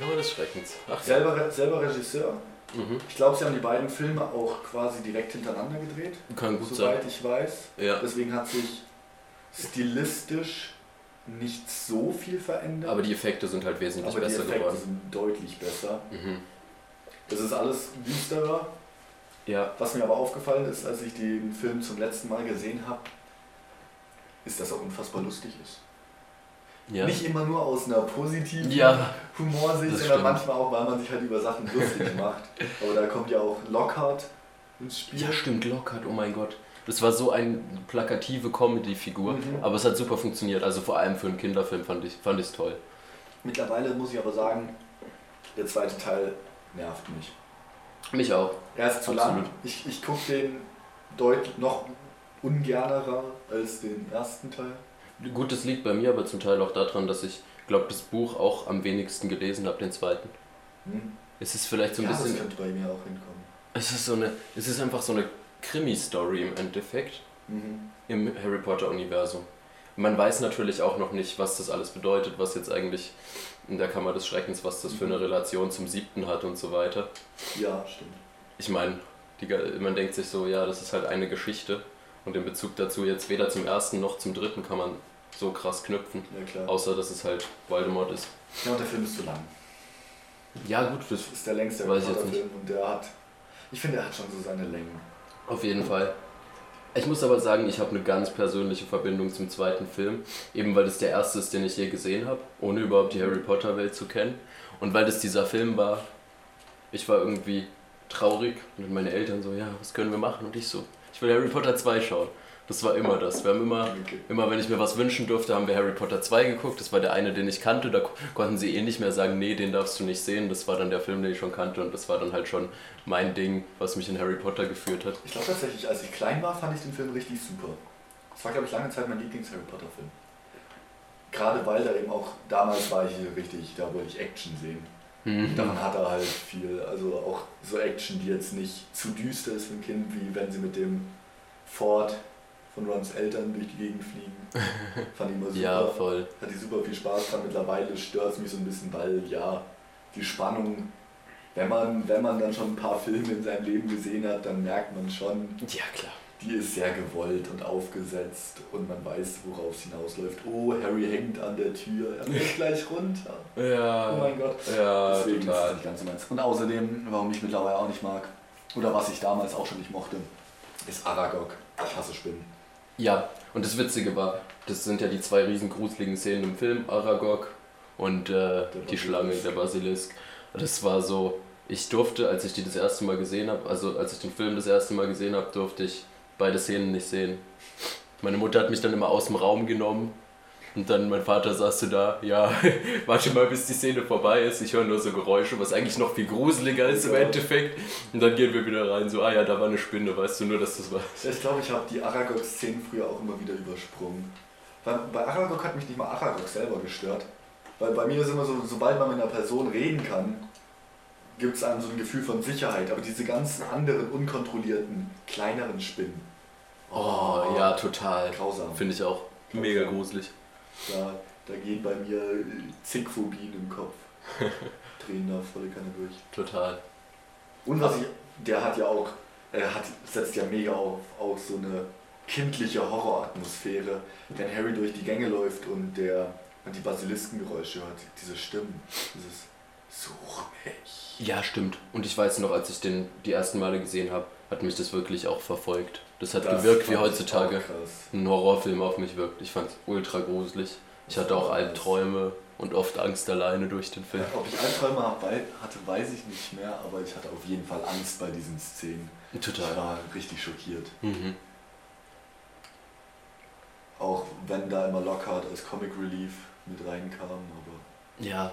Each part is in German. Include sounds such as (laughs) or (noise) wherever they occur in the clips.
Kammer des Schreckens. Ach, Selber, selber Regisseur. Mhm. Ich glaube, sie haben die beiden Filme auch quasi direkt hintereinander gedreht, Kann gut soweit sein. ich weiß. Ja. Deswegen hat sich stilistisch nicht so viel verändert. Aber die Effekte sind halt wesentlich aber die besser Effekte geworden. sind deutlich besser. Mhm. Es ist alles düsterer. Ja, Was mir aber aufgefallen ist, als ich den Film zum letzten Mal gesehen habe, ist, dass er unfassbar lustig ist. Ja. Nicht immer nur aus einer positiven Ja, Humorsicht, sondern stimmt. manchmal auch, weil man sich halt über Sachen lustig (laughs) macht. Aber da kommt ja auch Lockhart ins Spiel. ja, stimmt, Lockhart, oh mein Gott. Das war so eine plakative Comedy-Figur, Mhm. aber es hat super funktioniert. Also vor allem für einen Kinderfilm fand ich fand ich's toll. Mittlerweile muss ich aber sagen, der zweite Teil nervt mich. Mich auch. Er ist zu Absolut. lang. Ich, ich gucke den deutlich noch ungernerer als den ersten Teil. Gut, das liegt bei mir aber zum Teil auch daran, dass ich glaube, das Buch auch am wenigsten gelesen habe, den zweiten. Hm? Es ist vielleicht so ein ja, das bisschen. könnte bei mir auch hinkommen. Es ist so eine. Es ist einfach so eine Krimi-Story im Endeffekt Mhm. im Harry Potter-Universum. Man weiß natürlich auch noch nicht, was das alles bedeutet, was jetzt eigentlich in der Kammer des Schreckens, was das für eine Relation zum siebten hat und so weiter. Ja, stimmt. Ich meine, man denkt sich so, ja, das ist halt eine Geschichte und in Bezug dazu jetzt weder zum ersten noch zum dritten kann man so krass knüpfen, Ja, klar. außer dass es halt Voldemort ist. Ja, und der Film ist zu lang. Ja gut, das Das ist der längste Weiß ich jetzt Potter Film und der hat. Ich finde, er hat schon so seine Längen. Auf jeden Fall. Ich muss aber sagen, ich habe eine ganz persönliche Verbindung zum zweiten Film, eben weil das der erste ist, den ich je gesehen habe, ohne überhaupt die Harry Potter Welt zu kennen. Und weil das dieser Film war, ich war irgendwie traurig und meine Eltern so, ja, was können wir machen? Und ich so, ich will Harry Potter 2 schauen. Das war immer das. Wir haben immer, Okay. immer wenn ich mir was wünschen durfte, haben wir Harry Potter 2 geguckt. Das war der eine, den ich kannte. Da ko- konnten sie eh nicht mehr sagen, nee, den darfst du nicht sehen. Das war dann der Film, den ich schon kannte und das war dann halt schon mein Ding, was mich in Harry Potter geführt hat. Ich glaube tatsächlich, als ich klein war, fand ich den Film richtig super. Das war, glaube ich, lange Zeit mein Lieblings-Harry Potter-Film. Gerade weil da eben auch, damals war ich richtig, da wollte ich Action sehen. Mhm. Daran hat er halt viel, also auch so Action, die jetzt nicht zu düster ist für ein Kind, wie wenn sie mit dem Ford von Rons Eltern durch die Gegend fliegen. (laughs) Fand ich immer super. Ja, voll. Hat die super viel Spaß dran. Mittlerweile stört es mich so ein bisschen, weil ja, die Spannung, wenn man, wenn man dann schon ein paar Filme in seinem Leben gesehen hat, dann merkt man schon, Ja, klar. Die ist sehr gewollt und aufgesetzt und man weiß, worauf es hinausläuft. Oh, Harry hängt an der Tür, er fällt (laughs) gleich runter. Ja. Oh mein Gott. Ja, Deswegen ist es total. nicht ganz so meins. Und außerdem, warum ich mittlerweile auch nicht mag, oder was ich damals auch schon nicht mochte, ist Aragog. Ich hasse Spinnen. Ja, und das Witzige war, das sind ja die zwei riesen gruseligen Szenen im Film, Aragog und äh, die. Schlange, der Basilisk. Das war so, ich durfte, als ich die das erste Mal gesehen habe, also als ich den Film das erste Mal gesehen habe, durfte ich beide Szenen nicht sehen. Meine Mutter hat mich dann immer aus dem Raum genommen und dann mein Vater saß so da, ja, (laughs) warte mal, bis die Szene vorbei ist. Ich höre nur so Geräusche, was eigentlich noch viel gruseliger ist im. Endeffekt. Und dann gehen wir wieder rein, so, ah ja, da war eine Spinne, weißt du nur, dass das war. Ich glaube, ich habe die Aragog-Szenen früher auch immer wieder übersprungen. Weil bei Aragog hat mich nicht mal Aragog selber gestört. Weil bei mir ist immer so, sobald man mit einer Person reden kann, gibt es einem so ein Gefühl von Sicherheit. Aber diese ganzen anderen unkontrollierten, kleineren Spinnen. Oh, ja, total. Grausam. Finde ich auch mega gruselig. Da, da gehen bei mir äh, zig Phobien im Kopf. (laughs) Drehen da volle Kanne durch. Total. Und was ich, der hat ja auch, er hat, setzt ja mega auf, auf so eine kindliche Horroratmosphäre, wenn Harry durch die Gänge läuft und der und die Basiliskengeräusche hört, diese Stimmen, dieses Such mich. Ja, stimmt. Und ich weiß noch, als ich den die ersten Male gesehen habe, hat mich das wirklich auch verfolgt. Das hat Das gewirkt, wie ich heutzutage ein Horrorfilm auf mich wirkt. Ich fand es ultra gruselig. Ich hatte auch Albträume und oft Angst alleine durch den Film. Ja, ob ich Albträume hatte, weiß ich nicht mehr, aber ich hatte auf jeden Fall Angst bei diesen Szenen. Ich Total. war richtig schockiert. Mhm. Auch wenn da immer Lockhart als Comic Relief mit reinkam, aber Ja.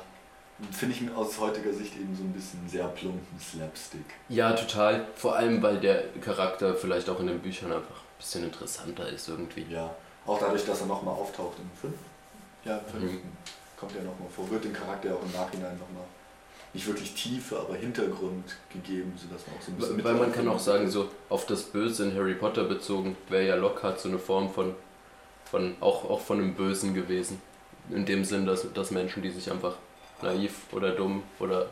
Finde ich aus heutiger Sicht eben so ein bisschen sehr plumpen Slapstick. Ja, total. Vor allem, weil der Charakter vielleicht auch in den Büchern einfach ein bisschen interessanter ist irgendwie. Ja, auch dadurch, dass er nochmal auftaucht im fünften. Ja, im Mhm. fünften kommt er nochmal vor, wird dem Charakter auch im Nachhinein nochmal nicht wirklich Tiefe, aber Hintergrund gegeben, sodass man auch so ein bisschen Weil man kann auch sagen, so auf das Böse in Harry Potter bezogen, wäre ja Lockhart so eine Form von, von auch, auch von einem Bösen gewesen. In dem Sinn, dass, dass Menschen, die sich einfach naiv oder dumm oder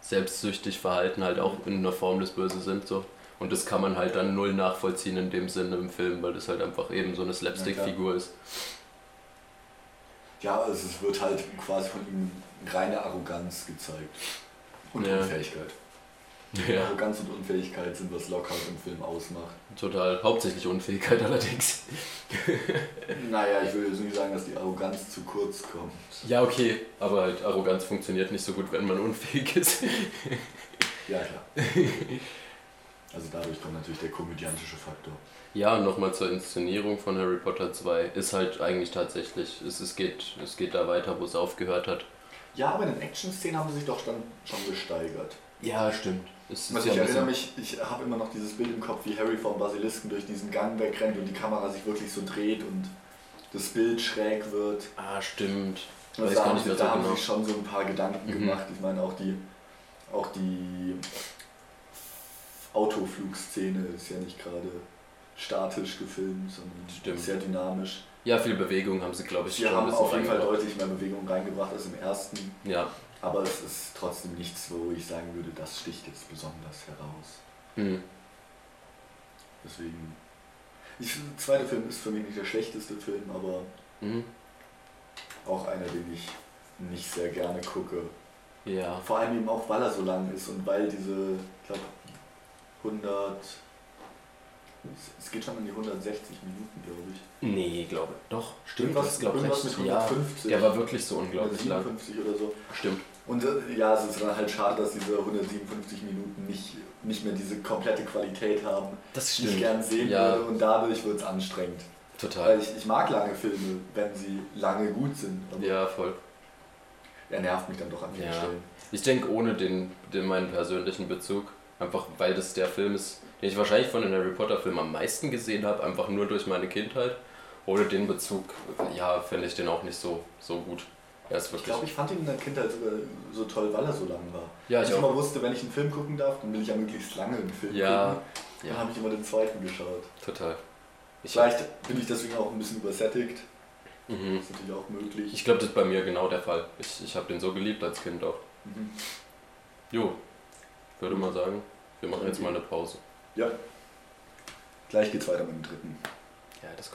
selbstsüchtig verhalten halt auch in einer Form des Böse sind so. Und das kann man halt dann null nachvollziehen in dem Sinne im Film, weil das halt einfach eben so eine Slapstick-Figur ist. Ja, also es wird halt quasi von ihm reine Arroganz gezeigt. Und Ja. Unfähigkeit. Ja, Arroganz und Unfähigkeit sind, was Lockhart im Film ausmacht. total. Hauptsächlich Unfähigkeit (laughs) allerdings. Naja, ich würde jetzt nicht sagen, dass die Arroganz zu kurz kommt. Ja, okay, aber halt Arroganz funktioniert nicht so gut, wenn man unfähig ist. (laughs) Ja, klar. (laughs) Also dadurch kommt natürlich der komödiantische Faktor. Ja, und nochmal zur Inszenierung von Harry Potter 2 ist halt eigentlich tatsächlich, es, es, geht, es geht da weiter, wo es aufgehört hat. Ja, aber in den Action-Szenen haben sie sich doch dann schon gesteigert. Ja, stimmt. Also ich erinnere mich, ich habe immer noch dieses Bild im Kopf, wie Harry vom Basilisken durch diesen Gang wegrennt und die Kamera sich wirklich so dreht und das Bild schräg wird. Ah, stimmt. Also da haben, da haben genau. sich schon so ein paar Gedanken Mhm. gemacht. Ich meine auch die, auch die Autoflugszene ist ja nicht gerade statisch gefilmt, sondern Stimmt. sehr dynamisch. Ja, viel Bewegung haben sie, glaube ich, Sie haben auf jeden Fall deutlich mehr Bewegung reingebracht als im ersten, Ja. aber es ist trotzdem nichts, wo ich sagen würde, das sticht jetzt besonders heraus. Hm. Deswegen. Ich, der zweite Film ist für mich nicht der schlechteste Film, aber Mhm. auch einer, den ich nicht sehr gerne gucke. Ja. Vor allem eben auch, weil er so lang ist und weil diese, ich glaube, 100. Es geht schon an die 160 Minuten, glaube ich. Nee, glaube ich. Doch, stimmt. Irgendwas- das glaube ich. Ja, 150. der war wirklich so unglaublich lang. 157 oder so. Stimmt. Und äh, ja, es ist dann halt schade, dass diese 157 Minuten nicht, nicht mehr diese komplette Qualität haben, Das die ich stimmt. gern sehen Ja. würde und dadurch wird es anstrengend. Weil Total. ich, ich mag lange Filme, wenn sie lange gut sind. Ja, voll. er nervt mich dann doch an vielen Ja. Stellen. Ich denke, ohne den, den meinen persönlichen Bezug, einfach weil das der Film ist, den ich wahrscheinlich von den Harry Potter Filmen am meisten gesehen habe, einfach nur durch meine Kindheit. Ohne den Bezug, ja, finde ich den auch nicht so, so gut. Ist Ich glaube, ich fand ihn in der Kindheit sogar so toll, weil er so lang war. ja, ich ich immer wusste, wenn ich einen Film gucken darf, dann will ich ja möglichst lange einen Film Ja, gucken. Dann ja, habe ich immer den zweiten geschaut. total. Ich, Vielleicht bin ich deswegen auch ein bisschen übersättigt. mhm. Das ist natürlich auch möglich. ich glaube, das ist bei mir genau der Fall. Ich, ich habe den so geliebt als Kind auch. Mhm. Jo, würde mal sagen, wir machen jetzt mal eine Pause. Ja. Gleich geht's weiter mit dem dritten. Ja, das